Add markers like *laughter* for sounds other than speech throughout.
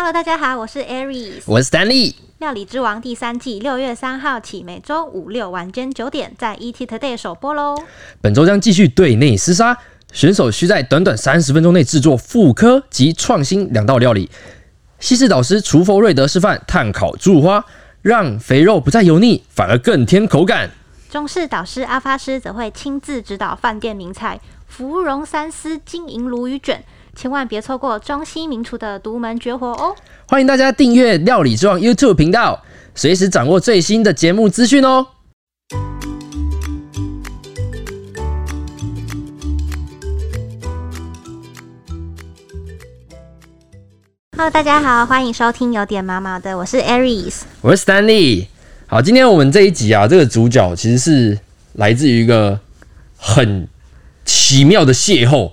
Hello，大家好，我是 Aries，我是 Stanley。料理之王第三季六月三号起，每周五六晚间九点在 ET Today 首播喽。本周将继续对内厮杀，选手需在短短三十分钟内制作复刻及创新两道料理。西式导师厨佛瑞德示范炭烤猪五花，让肥肉不再油腻，反而更添口感。中式导师阿发师则会亲自指导饭店名菜芙蓉三丝金银鲈鱼卷。千万别错过中西名厨的独门绝活哦！欢迎大家订阅料理之王 YouTube 频道，随时掌握最新的节目资讯哦。Hello，大家好，欢迎收听有点毛毛的，我是 Aries，我是 Stanley。好，今天我们这一集啊，这个主角其实是来自于一个很奇妙的邂逅。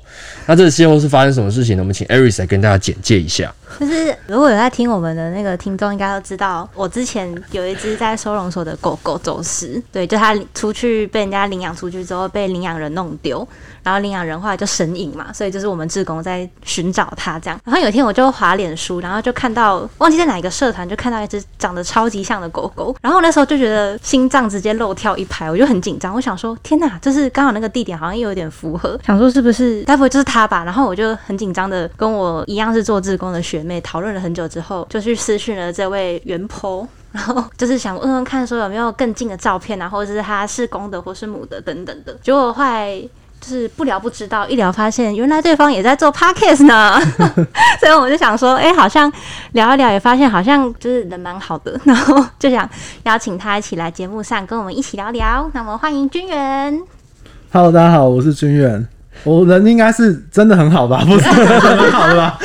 那这个邂逅是发生什么事情呢？我们请 Aris 来跟大家简介一下。就是如果有在听我们的那个听众，应该都知道，我之前有一只在收容所的狗狗走失，对，就它出去被人家领养出去之后，被领养人弄丢，然后领养人后来就神隐嘛，所以就是我们志工在寻找它这样。然后有一天我就滑脸书，然后就看到忘记在哪一个社团，就看到一只长得超级像的狗狗，然后那时候就觉得心脏直接漏跳一拍，我就很紧张，我想说天哪，就是刚好那个地点好像又有点符合，想说是不是待会就是它 *laughs* 他吧？然后我就很紧张的跟我一样是做志工的学。妹讨论了很久之后，就去私讯了这位原婆，*laughs* 然后就是想问问看，说有没有更近的照片啊，或者是他是公的或是母的等等的。结果后来就是不聊不知道，一聊发现原来对方也在做 podcast 呢，*laughs* 所以我就想说，哎，好像聊一聊也发现好像就是人蛮好的，然后就想邀请他一起来节目上跟我们一起聊聊。那么欢迎君远。Hello，大家好，我是君远。我人应该是真的很好吧？*laughs* 不是很好的吧？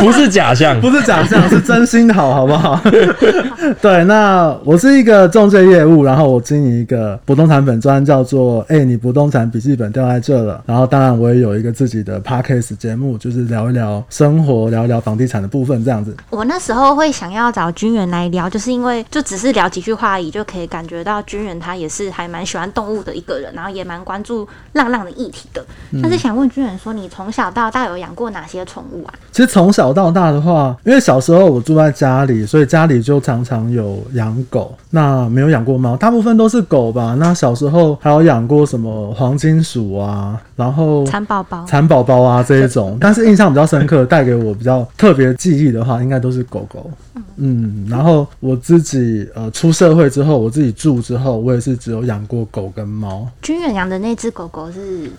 不是假象，不是假象，是真心好，好不好？*laughs* 对，那我是一个中介业务，然后我经营一个不动产本专，叫做“哎，你不动产笔记本掉在这了”。然后当然我也有一个自己的 podcast 节目，就是聊一聊生活，聊一聊房地产的部分这样子。我那时候会想要找军人来聊，就是因为就只是聊几句话而已，就可以感觉到军人他也是还蛮喜欢动物的一个人，然后也蛮关注浪浪的议题的。但是想问君远说，你从小到大有养过哪些宠物啊？其实从小到大的话，因为小时候我住在家里，所以家里就常常有养狗。那没有养过猫，大部分都是狗吧。那小时候还有养过什么黄金鼠啊，然后蚕宝宝、蚕宝宝啊这一种。但是印象比较深刻，带给我比较特别记忆的话，应该都是狗狗。嗯，然后我自己呃出社会之后，我自己住之后，我也是只有养过狗跟猫。君远养的那只狗狗是。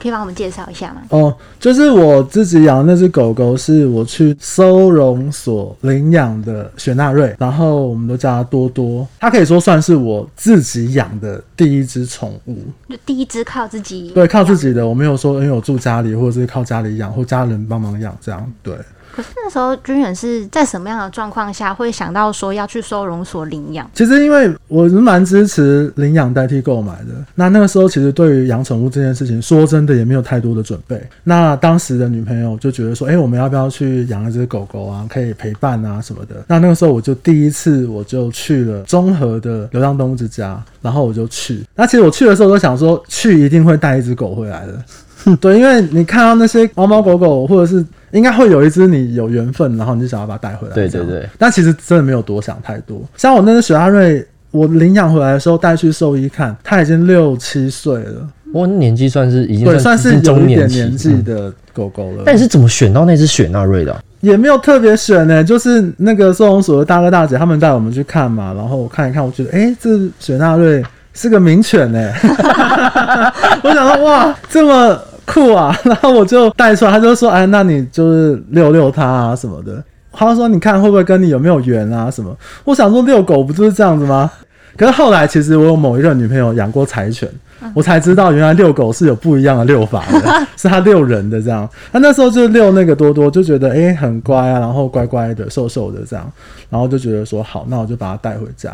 可以帮我们介绍一下吗？哦，就是我自己养的那只狗狗，是我去收容所领养的雪纳瑞，然后我们都叫它多多。它可以说算是我自己养的第一只宠物，就第一只靠自己，对，靠自己的。我没有说因为我住家里，或者是靠家里养，或家人帮忙养这样，对。可是那时候军人是在什么样的状况下会想到说要去收容所领养？其实因为我是蛮支持领养代替购买的。那那个时候其实对于养宠物这件事情，说真的也没有太多的准备。那当时的女朋友就觉得说，哎，我们要不要去养一只狗狗啊？可以陪伴啊什么的。那那个时候我就第一次我就去了综合的流浪动物之家，然后我就去。那其实我去的时候都想说，去一定会带一只狗回来的。*laughs* 对，因为你看到那些猫猫狗狗，或者是应该会有一只你有缘分，然后你就想要把它带回来。对对对。但其实真的没有多想太多。像我那只雪纳瑞，我领养回来的时候带去兽医看，它已经六七岁了。我，年纪算是已经对，算是有一点年纪的狗狗了。但你是怎么选到那只雪纳瑞的？也没有特别选呢，就是那个收容所的大哥大姐他们带我们去看嘛，然后我看一看，我觉得哎，这雪纳瑞是个名犬呢。*laughs* 我想说哇，这么。酷啊！然后我就带出来，他就说：“哎，那你就是遛遛它啊什么的。”他说：“你看会不会跟你有没有缘啊什么？”我想说遛狗不就是这样子吗？可是后来其实我有某一个女朋友养过柴犬。我才知道，原来遛狗是有不一样的遛法的，*laughs* 是他遛人的这样。他那时候就遛那个多多，就觉得哎很乖啊，然后乖乖的、瘦瘦的这样，然后就觉得说好，那我就把它带回家。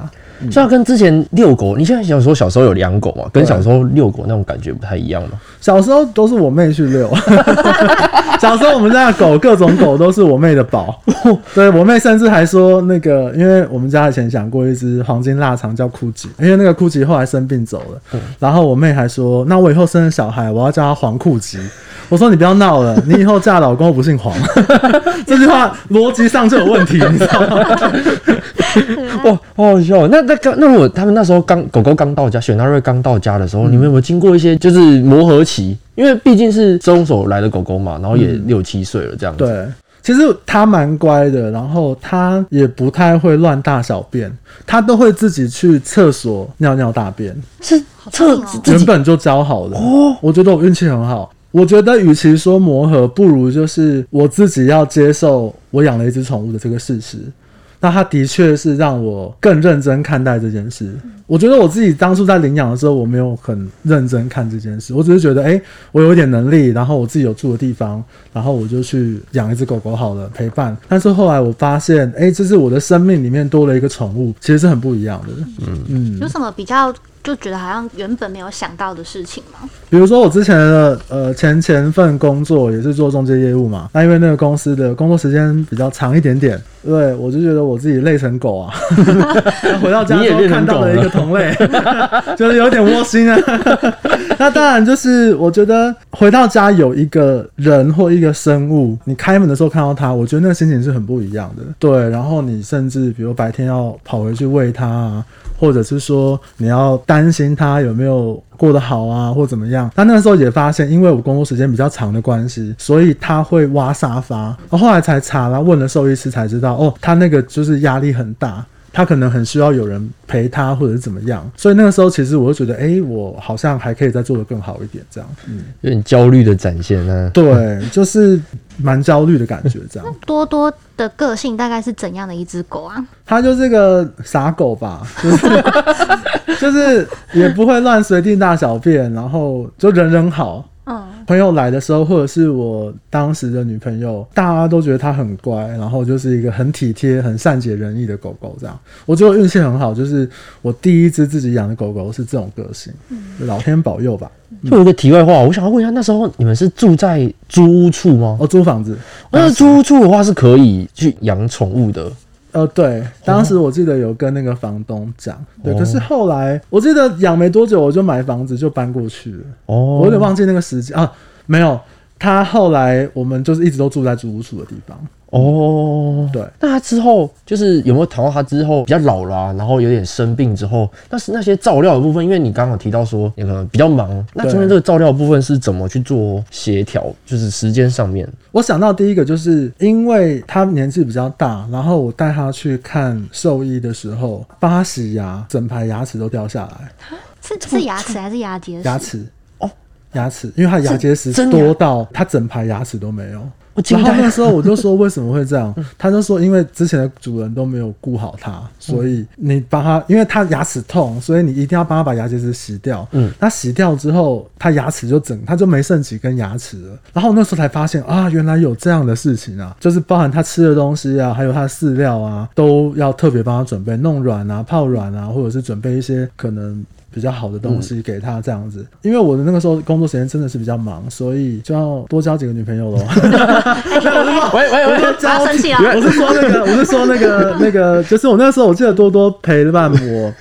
像跟之前遛狗，你现在想说小时候有养狗嘛，跟小时候遛狗那种感觉不太一样吗？小时候都是我妹去遛，*laughs* 小时候我们家的狗各种狗都是我妹的宝。*laughs* 对我妹甚至还说那个，因为我们家以前养过一只黄金腊肠叫酷吉，因为那个酷吉后来生病走了，然后。我妹还说，那我以后生了小孩，我要叫她黄裤吉。我说你不要闹了，你以后嫁老公不姓黄，*laughs* 这句话逻辑上就有问题，你知道吗？*laughs* 哇，好好笑哦。那那刚那如果他们那时候刚狗狗刚到家，雪纳瑞刚到家的时候，你们有没有经过一些就是磨合期？因为毕竟是收容所来的狗狗嘛，然后也六七岁了这样子。对，其实他蛮乖的，然后他也不太会乱大小便，他都会自己去厕所尿尿大便，是好测聪明哦原本就教好的。哦，我觉得我运气很好。我觉得与其说磨合，不如就是我自己要接受我养了一只宠物的这个事实。那他的确是让我更认真看待这件事。我觉得我自己当初在领养的时候，我没有很认真看这件事，我只是觉得，哎、我有一点能力，然后我自己有住的地方，然后我就去养一只狗狗好了，陪伴。但是后来我发现，哎、这是我的生命里面多了一个宠物，其实是很不一样的。嗯嗯有什么比较就觉得好像原本没有想到的事情吗？比如说我之前的呃前前份工作也是做中介业务嘛，那因为那个公司的工作时间比较长一点点，对我就觉得我自己累成狗啊，*laughs* *laughs* 回到家之后你也变成看到了一个同类，*laughs* 就是有点窝心啊。那当然就是我觉得回到家有一个人或一个生物，你开门的时候看到它，我觉得那个心情是很不一样的。对，然后你甚至比如白天要跑回去喂它啊，或者是说你要担心它有没有过得好啊，或怎么样。他那个时候也发现，因为我工作时间比较长的关系，所以他会挖沙发。后来才查了，问了兽医师才知道，哦，他那个就是压力很大。他可能很需要有人陪他，或者是怎么样，所以那个时候其实我就觉得，哎、我好像还可以再做得更好一点，这样。嗯，有点焦虑的展现啊呢。对，就是蛮焦虑的感觉，这样。*laughs* 多多的个性大概是怎样的一只狗啊？它就是个傻狗吧，就是 *laughs* 就是也不会乱随地大小便，然后就人人好。嗯，朋友来的时候，或者是我当时的女朋友，大家都觉得它很乖，然后就是一个很体贴、很善解人意的狗狗。这样，我觉得运气很好，就是我第一只自己养的狗狗是这种个性，老天保佑吧。就有一个题外话，我想要问一下，那时候你们是住在租屋处吗？哦，租房子，那租屋处的话是可以去养宠物的。呃，对，当时我记得有跟那个房东讲，对，哦可是后来我记得养没多久，我就买房子就搬过去了。哦，我有点忘记那个时间啊，没有。他后来我们就是一直都住在租屋处的地方，哦，对。那他之后就是有没有谈到他之后比较老啦、然后有点生病之后，但是那些照料的部分，因为你刚刚提到说你可能比较忙，那中间这个照料的部分是怎么去做协调？就是时间上面。我想到第一个就是因为他年纪比较大，然后我带他去看兽医的时候，帮他洗牙，整排牙齿都掉下来，是是牙齿还是牙结石？牙齿哦，牙齿，因为他牙结石真多到他整排牙齿都没有。我惊然后呆。那时候我就说为什么会这样，*laughs* 他就说因为之前的主人都没有顾好它，所以你帮他，因为他牙齿痛，所以你一定要帮他把牙结石洗掉。嗯，他洗掉之后，他牙齿就整，他就没剩几根牙齿了。然后我那时候才发现啊，原来有这样的事情啊，就是包含他吃的东西啊，还有他的饲料啊，都要特别帮他准备弄软啊、泡软啊，或者是准备一些可能。比较好的东西给他这样子，因为我的那个时候工作时间真的是比较忙，所以就要多交几个女朋友喽。*laughs* 喂喂喂，不要生气啊！我是说那个，我是说那个 *laughs* 那个，就是我那时候我记得多多陪伴我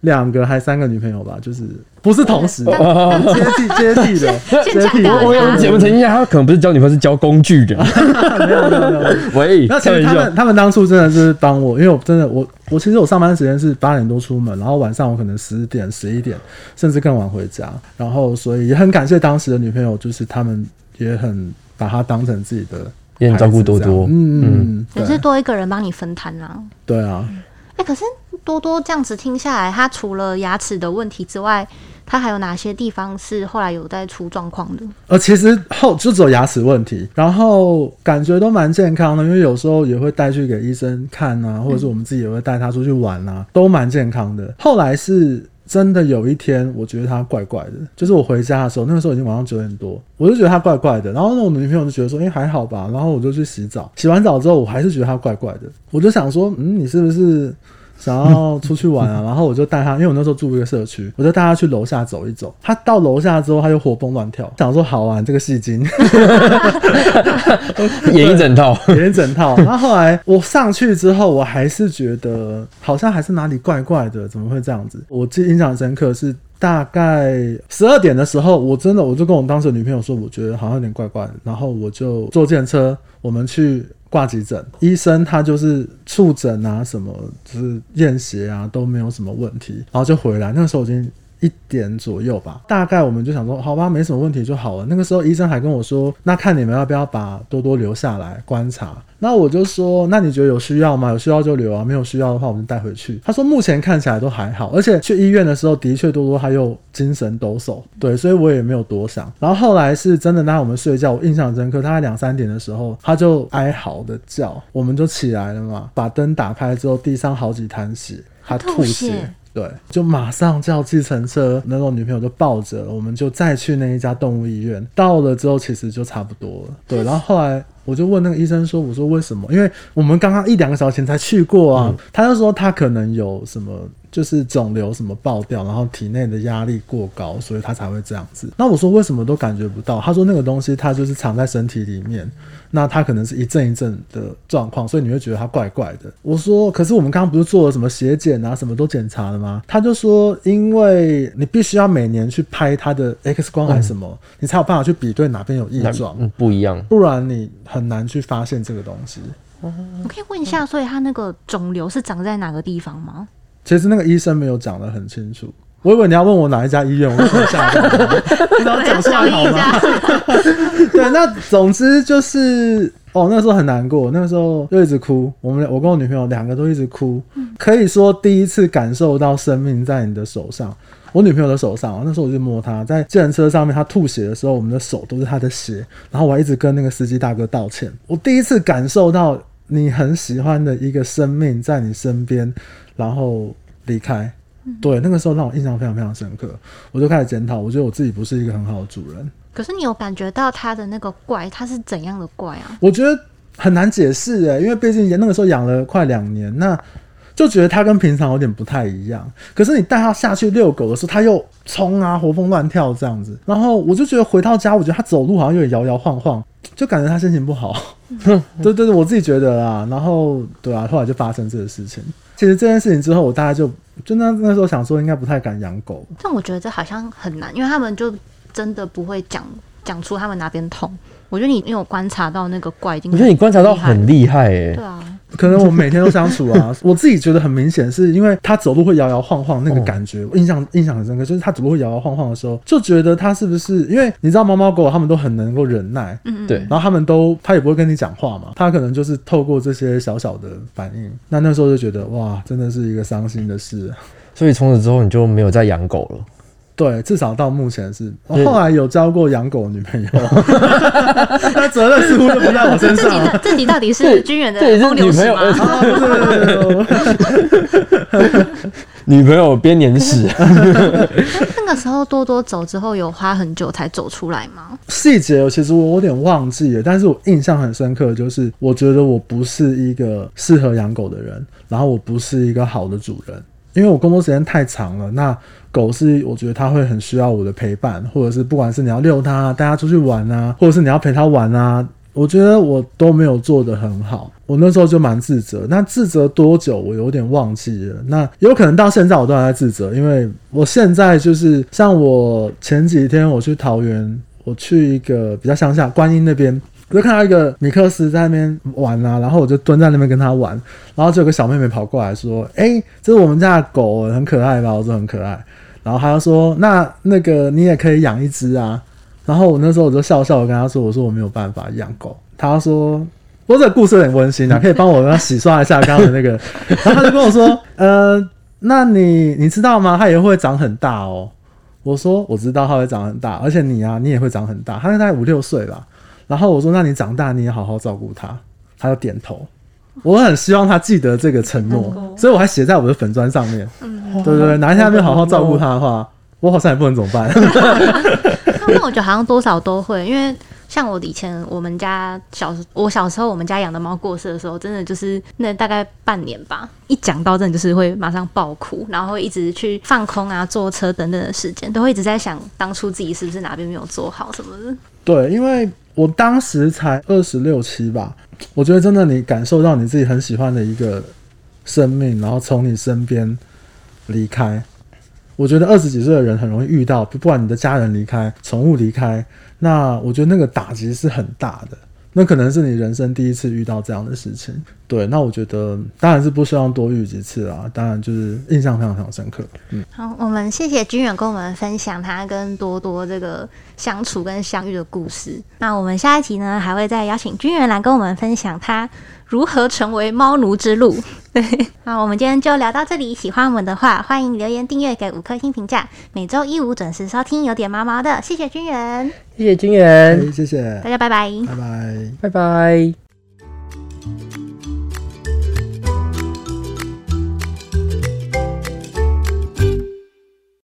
两个还三个女朋友吧，就是不是同时。接替接替的接替的。*laughs* 我有节目澄清一下，他可能不是交女朋友，是交工具人。没有没有没有。*laughs* 喂，那其实他们他们当初真的是帮我，因为我真的我我其实我上班时间是八点多出门，然后晚上我可能十点十一点甚至更晚回家，然后所以也很感谢当时的女朋友，就是他们也很把她当成自己的，也很照顾多多嗯嗯嗯，也是多一个人帮你分摊啦。对啊，哎、可是多多这样子听下来，他除了牙齿的问题之外，他还有哪些地方是后来有在出状况的？呃，其实后就只有牙齿问题，然后感觉都蛮健康的，因为有时候也会带去给医生看啊，或者是我们自己也会带他出去玩啊，都蛮健康的。后来是真的有一天，我觉得他怪怪的，就是我回家的时候，那个时候已经晚上九点多，我就觉得他怪怪的。然后呢，我的女朋友就觉得说，哎、还好吧。然后我就去洗澡，洗完澡之后，我还是觉得他怪怪的，我就想说，嗯，你是不是？想要出去玩啊，然后我就带他，因为我那时候住一个社区，我就带他去楼下走一走。他到楼下之后，他就活蹦乱跳，想说好玩这个戏精，演一整套。演一整套。然后后来我上去之后，我还是觉得好像还是哪里怪怪的，怎么会这样子？我记印象深刻是大概十二点的时候，我真的我就跟我当时的女朋友说，我觉得好像有点怪怪的，然后我就坐电车，我们去挂急诊，医生他就是触诊啊，什么就是验血啊都没有什么问题，然后就回来，那个时候已经。一点左右吧，大概我们就想说，好吧，没什么问题就好了。那个时候医生还跟我说，那看你们要不要把多多留下来观察。那我就说，那你觉得有需要吗？有需要就留啊，没有需要的话我们就带回去。他说目前看起来都还好，而且去医院的时候的确多多还有精神抖擞，对，所以我也没有多想。然后后来是真的那我们睡觉，我印象深刻，大概两三点的时候他就哀嚎的叫，我们就起来了嘛，把灯打开之后，地上好几滩血，他吐血。对，就马上叫计程车，那个女朋友就抱着，我们就再去那一家动物医院。到了之后，其实就差不多了。对，*laughs* 然后后来我就问那个医生说：“我说为什么？因为我们刚刚一两个小时前才去过啊。”他就说他可能有什么。就是肿瘤什么爆掉，然后体内的压力过高，所以他才会这样子。那我说为什么都感觉不到？他说那个东西它就是藏在身体里面，那它可能是一阵一阵的状况，所以你会觉得它怪怪的。我说可是我们刚刚不是做了什么血检啊，什么都检查了吗？他就说因为你必须要每年去拍他的 *laughs* X 光还是什么，你才有办法去比对哪边有异状，嗯，不一样，不然你很难去发现这个东西。我可以问一下，所以他那个肿瘤是长在哪个地方吗？其实那个医生没有讲的很清楚，我以为你要问我哪一家医院，我就吓到了。你要讲出来好吗？*laughs* 对，那总之就是哦，那时候很难过，那个时候就一直哭。我们我跟我女朋友两个都一直哭，可以说第一次感受到生命在你的手上。我女朋友的手上，那时候我就摸她，在自行车上面，她吐血的时候，我们的手都是她的血。然后我还一直跟那个司机大哥道歉。我第一次感受到你很喜欢的一个生命在你身边。然后离开，对，那个时候让我印象非常非常深刻，我就开始检讨，我觉得我自己不是一个很好的主人。可是你有感觉到他的那个怪，他是怎样的怪啊？我觉得很难解释哎，因为毕竟那个时候养了快两年，那就觉得他跟平常有点不太一样。可是你带他下去遛狗的时候，他又冲啊，活蹦乱跳这样子，然后我就觉得回到家，我觉得他走路好像有点摇摇晃晃，就感觉他心情不好。*laughs* 对对对，我自己觉得啦。然后对啊，后来就发生这个事情。其实这件事情之后，我大概就就那那时候想说，应该不太敢养狗。但我觉得这好像很难，因为他们就真的不会讲讲出他们哪边痛。我觉得你有观察到那个怪，我觉得你观察到很厉害哎。对啊。*laughs* 可能我每天都相处啊，*laughs* 我自己觉得很明显，是因为他走路会摇摇晃晃，那个感觉我印象印象很深刻。就是他走路会摇摇晃晃的时候，就觉得他是不是因为你知道猫猫狗狗他们都很能够忍耐，嗯对，然后他们都他也不会跟你讲话嘛，他可能就是透过这些小小的反应。那那时候就觉得哇，真的是一个伤心的事。所以从此之后你就没有再养狗了。对，至少到目前是。我后来有交过养狗女朋友，*laughs* 那责任似乎就不在我身上。这你到底是军人的风流史吗？*laughs* 女朋友编年史。*laughs* 那个时候多多走之后，有花很久才走出来吗？细节其实我有点忘记了，但是我印象很深刻，就是我觉得我不是一个适合养狗的人，然后我不是一个好的主人。因为我工作时间太长了，那狗是我觉得它会很需要我的陪伴，或者是不管是你要遛它、带它出去玩啊，或者是你要陪它玩啊，我觉得我都没有做得很好。我那时候就蛮自责，那自责多久我有点忘记了。那有可能到现在我都还在自责，因为我现在就是像我前几天我去桃园，我去一个比较乡下观音那边。我就看到一个米克斯在那边玩啊，然后我就蹲在那边跟他玩，然后就有个小妹妹跑过来说：“哎，这是我们家的狗，很可爱吧？”我说：“很可爱。”然后他就说：“那那个你也可以养一只啊。”然后我那时候我就笑笑的跟他说：“我说我没有办法养狗。”他说：“我这个故事很温馨啊，可以帮我洗刷一下刚刚的那个。*laughs* ”然后他就跟我说：“呃，那你你知道吗？它也会长很大哦。”我说：“我知道它会长很大，而且你啊，你也会长很大。它大概五六岁吧。”然后我说：“那你长大你也好好照顾他。”他就点头。我很希望他记得这个承诺，所以我还写在我的粉砖上面。嗯，对对对，哪一天没有好好照顾他的话，我好像也不能怎么办。*laughs* 那我觉得好像多少都会，因为像我以前我们家小我小时候我们家养的猫过世的时候，真的就是那大概半年吧，一讲到真的就是会马上爆哭，然后会一直去放空啊、坐车等等的时间，都会一直在想当初自己是不是哪边没有做好什么的。对，因为。我当时才二十六七吧，我觉得真的，你感受到你自己很喜欢的一个生命，然后从你身边离开，我觉得二十几岁的人很容易遇到，不管你的家人离开、宠物离开，那我觉得那个打击是很大的。那可能是你人生第一次遇到这样的事情，对。那我觉得当然是不希望多遇几次啦，当然就是印象非常非常深刻。嗯，好，我们谢谢君远跟我们分享他跟多多这个相处跟相遇的故事。那我们下一集呢，还会再邀请君远来跟我们分享他。如何成为猫奴之路？*laughs* 对，那我们今天就聊到这里。喜欢我们的话，欢迎留言订阅，给五颗星评价。每周一五准时收听，有点毛毛的。谢谢君远，谢谢君远，谢谢大家，拜拜，拜拜，拜拜。